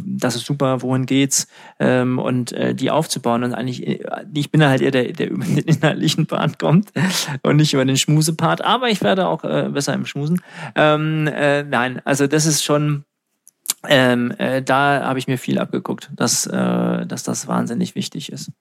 das ist super, wohin geht's ähm, und äh, die aufzubauen. Und eigentlich, äh, ich bin halt eher der, der (laughs) über den inhaltlichen Part kommt und nicht über den Schmusepart, aber ich werde auch äh, besser im Schmusen. Ähm, äh, nein, also das ist schon ähm, äh, da habe ich mir viel abgeguckt, dass, äh, dass das wahnsinnig wichtig ist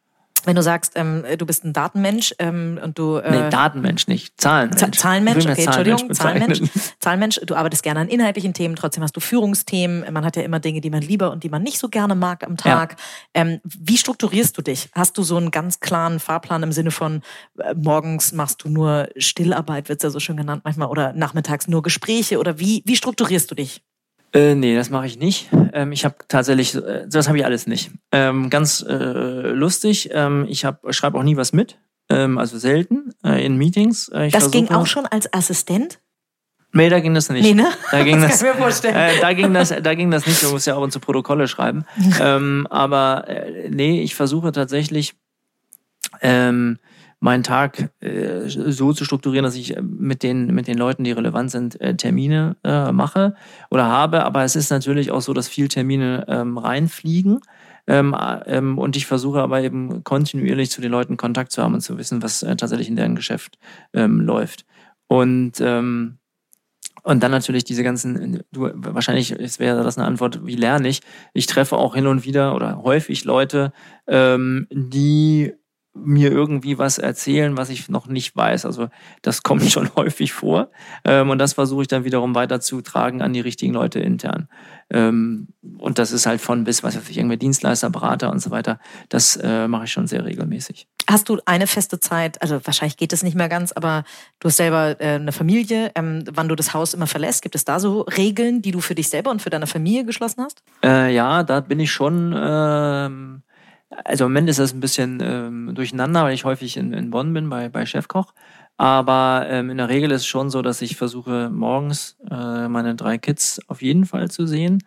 wenn du sagst, ähm, du bist ein Datenmensch ähm, und du äh, nee, Datenmensch nicht, Zahlenmensch. Zahlenmensch, okay, Entschuldigung, Zahlenmensch. Zahlenmensch, du arbeitest gerne an inhaltlichen Themen, trotzdem hast du Führungsthemen. Man hat ja immer Dinge, die man lieber und die man nicht so gerne mag am Tag. Ja. Ähm, wie strukturierst du dich? Hast du so einen ganz klaren Fahrplan im Sinne von äh, morgens machst du nur Stillarbeit, wird's ja so schön genannt manchmal, oder nachmittags nur Gespräche oder wie wie strukturierst du dich? Äh, nee, das mache ich nicht. Ähm, ich habe tatsächlich, äh, das habe ich alles nicht. Ähm, ganz äh, lustig, ähm, ich schreibe auch nie was mit, ähm, also selten äh, in Meetings. Äh, das versuche, ging auch schon als Assistent? Nee, da ging das nicht. Nee, ne? Da (laughs) ging das, das, kann ich mir vorstellen. Äh, da, ging das, da ging das nicht, man muss ja auch zu Protokolle schreiben. (laughs) ähm, aber äh, nee, ich versuche tatsächlich ähm, meinen Tag äh, so zu strukturieren, dass ich äh, mit den, mit den Leuten, die relevant sind, äh, Termine äh, mache oder habe. Aber es ist natürlich auch so, dass viel Termine ähm, reinfliegen. Ähm, ähm, und ich versuche aber eben kontinuierlich zu den Leuten Kontakt zu haben und zu wissen, was äh, tatsächlich in deren Geschäft ähm, läuft. Und ähm, und dann natürlich diese ganzen, du, wahrscheinlich wäre das eine Antwort, wie lerne ich? Ich treffe auch hin und wieder oder häufig Leute, ähm, die mir irgendwie was erzählen, was ich noch nicht weiß. Also das (laughs) kommt schon häufig vor. Ähm, und das versuche ich dann wiederum weiterzutragen an die richtigen Leute intern. Ähm, und das ist halt von bis, was weiß ich, irgendwie Dienstleister, Berater und so weiter. Das äh, mache ich schon sehr regelmäßig. Hast du eine feste Zeit, also wahrscheinlich geht es nicht mehr ganz, aber du hast selber äh, eine Familie, ähm, wann du das Haus immer verlässt. Gibt es da so Regeln, die du für dich selber und für deine Familie geschlossen hast? Äh, ja, da bin ich schon... Also im Moment ist das ein bisschen ähm, durcheinander, weil ich häufig in, in Bonn bin bei, bei Chefkoch. Aber ähm, in der Regel ist es schon so, dass ich versuche, morgens äh, meine drei Kids auf jeden Fall zu sehen.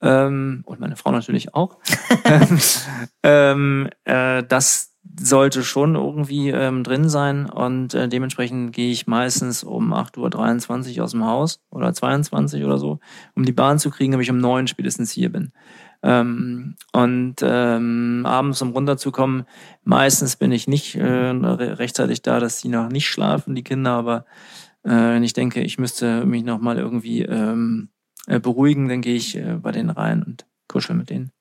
Ähm, und meine Frau natürlich auch. (laughs) (laughs) ähm, äh, das sollte schon irgendwie ähm, drin sein. Und äh, dementsprechend gehe ich meistens um 8.23 Uhr aus dem Haus oder 22 oder so, um die Bahn zu kriegen, damit ich um 9 spätestens hier bin. Ähm, und ähm, abends, um runterzukommen, meistens bin ich nicht äh, rechtzeitig da, dass die noch nicht schlafen, die Kinder, aber äh, wenn ich denke, ich müsste mich nochmal irgendwie ähm, äh, beruhigen, dann gehe ich äh, bei denen rein und kuschel mit denen.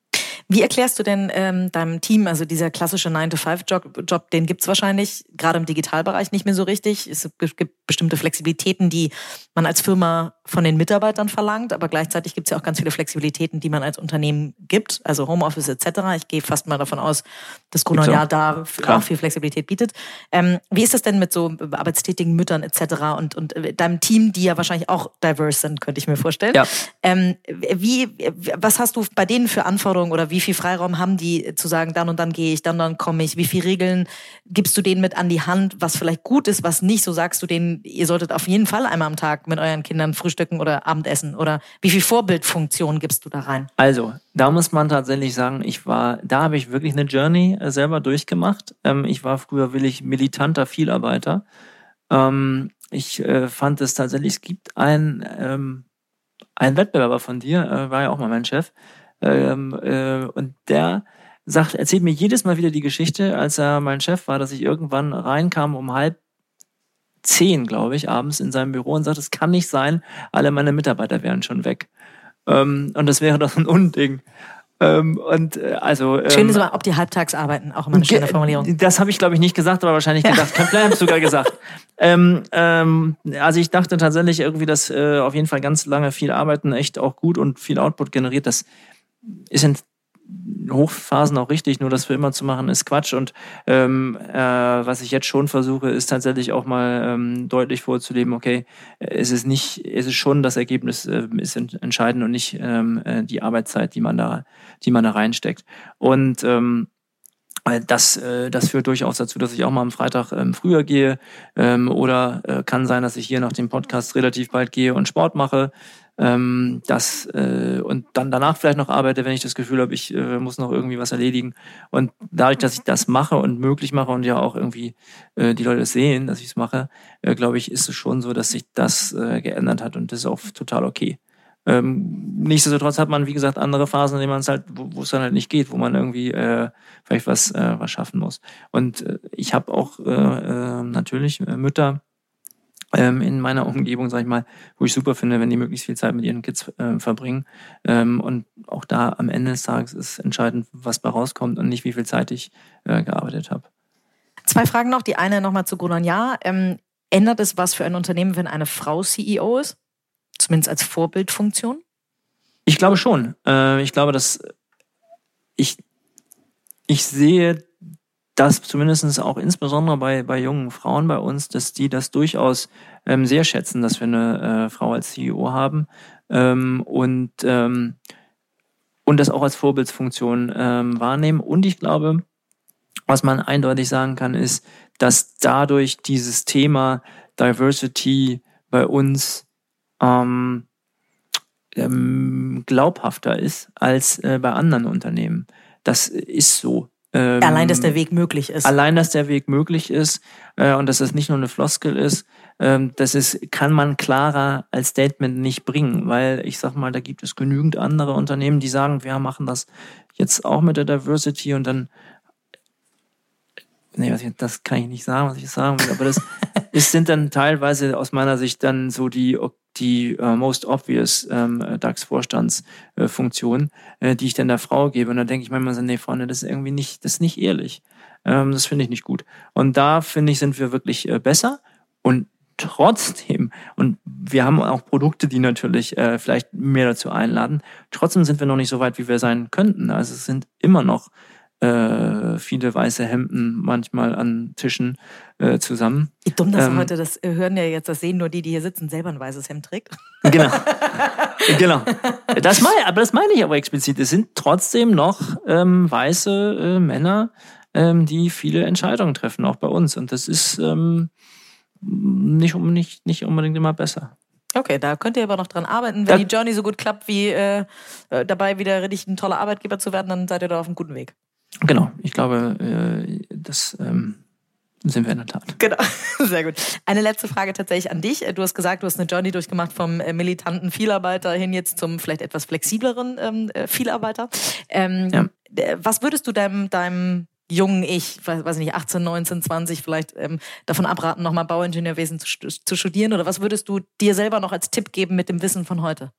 Wie erklärst du denn ähm, deinem Team, also dieser klassische 9-to-5-Job, Job, den gibt's wahrscheinlich gerade im Digitalbereich nicht mehr so richtig. Es gibt bestimmte Flexibilitäten, die man als Firma von den Mitarbeitern verlangt, aber gleichzeitig gibt's ja auch ganz viele Flexibilitäten, die man als Unternehmen gibt, also Homeoffice etc. Ich gehe fast mal davon aus, dass Corona da Klar. auch viel Flexibilität bietet. Ähm, wie ist das denn mit so arbeitstätigen Müttern etc. und, und deinem Team, die ja wahrscheinlich auch diverse sind, könnte ich mir vorstellen. Ja. Ähm, wie, was hast du bei denen für Anforderungen oder wie viel Freiraum haben die zu sagen, dann und dann gehe ich, dann und dann komme ich? Wie viele Regeln gibst du denen mit an die Hand, was vielleicht gut ist, was nicht? So sagst du denen, ihr solltet auf jeden Fall einmal am Tag mit euren Kindern frühstücken oder Abendessen oder wie viel Vorbildfunktion gibst du da rein? Also, da muss man tatsächlich sagen, ich war, da habe ich wirklich eine Journey äh, selber durchgemacht. Ähm, ich war früher willig militanter Vielarbeiter. Ähm, ich äh, fand es tatsächlich, es gibt ein, ähm, ein Wettbewerber von dir, äh, war ja auch mal mein Chef, und der sagt, erzählt mir jedes Mal wieder die Geschichte, als er mein Chef war, dass ich irgendwann reinkam um halb zehn, glaube ich, abends in seinem Büro und sagt, es kann nicht sein, alle meine Mitarbeiter wären schon weg. Ähm, und das wäre doch ein Unding. Ähm, und äh, also ähm, schön ist aber, ob die halbtags arbeiten, auch immer eine schöne Formulierung. Das habe ich glaube ich nicht gesagt, aber wahrscheinlich gedacht. Ja. Vielleicht habe (laughs) sogar gesagt. Ähm, ähm, also ich dachte tatsächlich irgendwie, dass äh, auf jeden Fall ganz lange viel Arbeiten echt auch gut und viel Output generiert. Das ist in Hochphasen auch richtig, nur das für immer zu machen, ist Quatsch. Und ähm, äh, was ich jetzt schon versuche, ist tatsächlich auch mal ähm, deutlich vorzuleben, okay, es ist nicht, es ist schon das Ergebnis äh, ist entscheidend und nicht ähm, äh, die Arbeitszeit, die man da, die man da reinsteckt. Und ähm, das, äh, das führt durchaus dazu, dass ich auch mal am Freitag ähm, früher gehe ähm, oder äh, kann sein, dass ich hier nach dem Podcast relativ bald gehe und Sport mache ähm, das äh, und dann danach vielleicht noch arbeite, wenn ich das Gefühl habe, ich äh, muss noch irgendwie was erledigen. Und dadurch, dass ich das mache und möglich mache und ja auch irgendwie äh, die Leute sehen, dass ich es mache, äh, glaube ich, ist es schon so, dass sich das äh, geändert hat und das ist auch total okay. Ähm, nichtsdestotrotz hat man, wie gesagt, andere Phasen, in denen man es halt, wo es dann halt nicht geht, wo man irgendwie äh, vielleicht was, äh, was schaffen muss. Und äh, ich habe auch äh, äh, natürlich äh, Mütter, ähm, in meiner Umgebung, sag ich mal, wo ich super finde, wenn die möglichst viel Zeit mit ihren Kids äh, verbringen. Ähm, und auch da am Ende des Tages ist entscheidend, was bei rauskommt und nicht, wie viel Zeit ich äh, gearbeitet habe. Zwei Fragen noch. Die eine nochmal zu Gronan Ähm, ändert es was für ein Unternehmen, wenn eine Frau CEO ist? Zumindest als Vorbildfunktion? Ich glaube schon. Äh, ich glaube, dass ich, ich sehe das zumindest auch insbesondere bei, bei jungen Frauen bei uns, dass die das durchaus ähm, sehr schätzen, dass wir eine äh, Frau als CEO haben ähm, und, ähm, und das auch als Vorbildsfunktion ähm, wahrnehmen. Und ich glaube, was man eindeutig sagen kann, ist, dass dadurch dieses Thema Diversity bei uns ähm, ähm, glaubhafter ist als äh, bei anderen Unternehmen. Das ist so. Ähm, allein, dass der Weg möglich ist. Allein, dass der Weg möglich ist äh, und dass es nicht nur eine Floskel ist, ähm, das ist, kann man klarer als Statement nicht bringen, weil ich sag mal, da gibt es genügend andere Unternehmen, die sagen, wir machen das jetzt auch mit der Diversity und dann nee, das kann ich nicht sagen, was ich sagen will, aber das (laughs) ist, sind dann teilweise aus meiner Sicht dann so die die äh, most obvious ähm, DAX-Vorstandsfunktion, äh, äh, die ich dann der Frau gebe. Und dann denke ich manchmal so, nee, Freunde, das ist irgendwie nicht, das ist nicht ehrlich. Ähm, das finde ich nicht gut. Und da, finde ich, sind wir wirklich äh, besser. Und trotzdem, und wir haben auch Produkte, die natürlich äh, vielleicht mehr dazu einladen, trotzdem sind wir noch nicht so weit, wie wir sein könnten. Also es sind immer noch äh, viele weiße Hemden manchmal an Tischen äh, zusammen. Wie dumm, dass ähm, heute das hören ja jetzt, das sehen nur die, die hier sitzen, selber ein weißes Hemd trägt. Genau. (laughs) genau. Das meine, aber das meine ich aber explizit. Es sind trotzdem noch ähm, weiße äh, Männer, ähm, die viele Entscheidungen treffen, auch bei uns. Und das ist ähm, nicht, nicht, nicht unbedingt immer besser. Okay, da könnt ihr aber noch dran arbeiten. Wenn da, die Journey so gut klappt, wie äh, äh dabei wieder richtig ein toller Arbeitgeber zu werden, dann seid ihr da auf einem guten Weg. Genau, ich glaube, äh, das ähm, sind wir in der Tat. Genau, (laughs) sehr gut. Eine letzte Frage tatsächlich an dich. Du hast gesagt, du hast eine Journey durchgemacht vom äh, militanten Vielarbeiter hin jetzt zum vielleicht etwas flexibleren ähm, äh, Vielarbeiter. Ähm, ja. Was würdest du deinem, deinem jungen Ich, weiß nicht, 18, 19, 20 vielleicht ähm, davon abraten, nochmal Bauingenieurwesen zu, zu studieren? Oder was würdest du dir selber noch als Tipp geben mit dem Wissen von heute?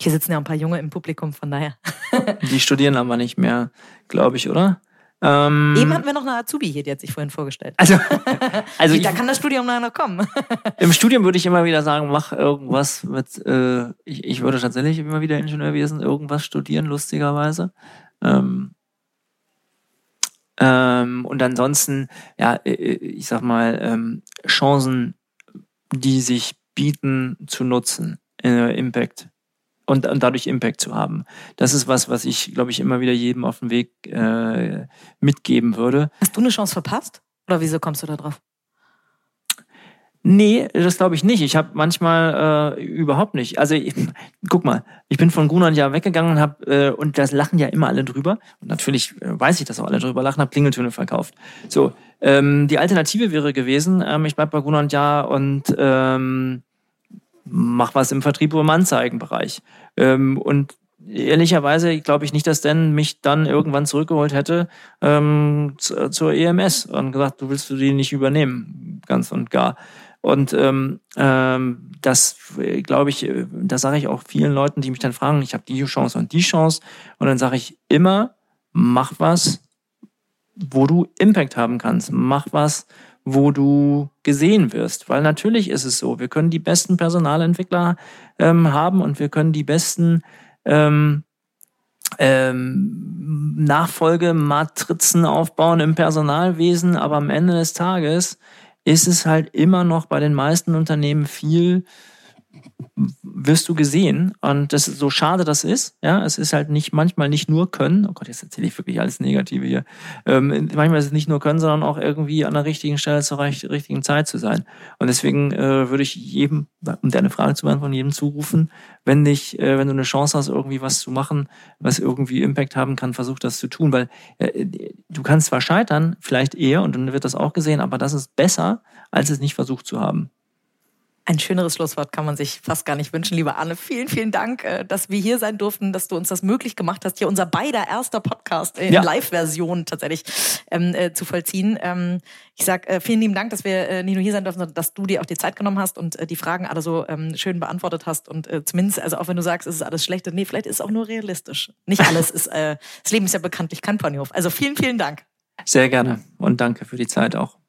Hier sitzen ja ein paar Junge im Publikum, von daher. (laughs) Die studieren aber nicht mehr, glaube ich, oder? Ähm, Eben hatten wir noch eine Azubi hier, die hat sich vorhin vorgestellt. Also, (laughs) also da kann das Studium noch kommen. (laughs) Im Studium würde ich immer wieder sagen, mach irgendwas mit, äh, ich, ich würde tatsächlich immer wieder Ingenieurwesen irgendwas studieren, lustigerweise. Ähm, ähm, und ansonsten, ja, äh, äh, ich sag mal, ähm, Chancen, die sich bieten, zu nutzen. Äh, Impact und, und dadurch Impact zu haben. Das ist was, was ich, glaube ich, immer wieder jedem auf dem Weg äh, mitgeben würde. Hast du eine Chance verpasst? Oder wieso kommst du da drauf? Nee, das glaube ich nicht. Ich habe manchmal äh, überhaupt nicht. Also ich, guck mal, ich bin von Grunand ja weggegangen und habe äh, und das lachen ja immer alle drüber. Und natürlich äh, weiß ich, dass auch alle drüber lachen. Habe Klingeltöne verkauft. So, ähm, die Alternative wäre gewesen, ähm, ich bleib bei Grunand ja und ähm, mach was im Vertrieb oder im Anzeigenbereich. Ähm, und ehrlicherweise glaube ich nicht, dass Dan mich dann irgendwann zurückgeholt hätte ähm, zu, zur EMS und gesagt, du willst du die nicht übernehmen, ganz und gar. Und ähm, ähm, das glaube ich, das sage ich auch vielen Leuten, die mich dann fragen, ich habe die Chance und die Chance. Und dann sage ich immer, mach was, wo du Impact haben kannst. Mach was, wo du gesehen wirst. Weil natürlich ist es so, wir können die besten Personalentwickler ähm, haben und wir können die besten ähm, ähm, Nachfolgematrizen aufbauen im Personalwesen, aber am Ende des Tages ist es halt immer noch bei den meisten Unternehmen viel wirst du gesehen. Und das ist so schade das ist. Ja, es ist halt nicht manchmal nicht nur können. Oh Gott, jetzt erzähle ich wirklich alles Negative hier. Ähm, manchmal ist es nicht nur können, sondern auch irgendwie an der richtigen Stelle zur richtigen Zeit zu sein. Und deswegen äh, würde ich jedem, um deine Frage zu beantworten, jedem zurufen, wenn dich, äh, wenn du eine Chance hast, irgendwie was zu machen, was irgendwie Impact haben kann, versuch das zu tun, weil äh, du kannst zwar scheitern, vielleicht eher, und dann wird das auch gesehen, aber das ist besser, als es nicht versucht zu haben. Ein schöneres Schlusswort kann man sich fast gar nicht wünschen, liebe Anne. Vielen, vielen Dank, äh, dass wir hier sein durften, dass du uns das möglich gemacht hast, hier unser beider erster Podcast in ja. Live-Version tatsächlich ähm, äh, zu vollziehen. Ähm, ich sag äh, vielen lieben Dank, dass wir äh, nicht nur hier sein dürfen, sondern dass du dir auch die Zeit genommen hast und äh, die Fragen alle so ähm, schön beantwortet hast. Und äh, zumindest, also auch wenn du sagst, es ist alles schlecht, nee, vielleicht ist es auch nur realistisch. Nicht alles ist, äh, das Leben ist ja bekanntlich kein Ponyhof. Also vielen, vielen Dank. Sehr gerne und danke für die Zeit auch.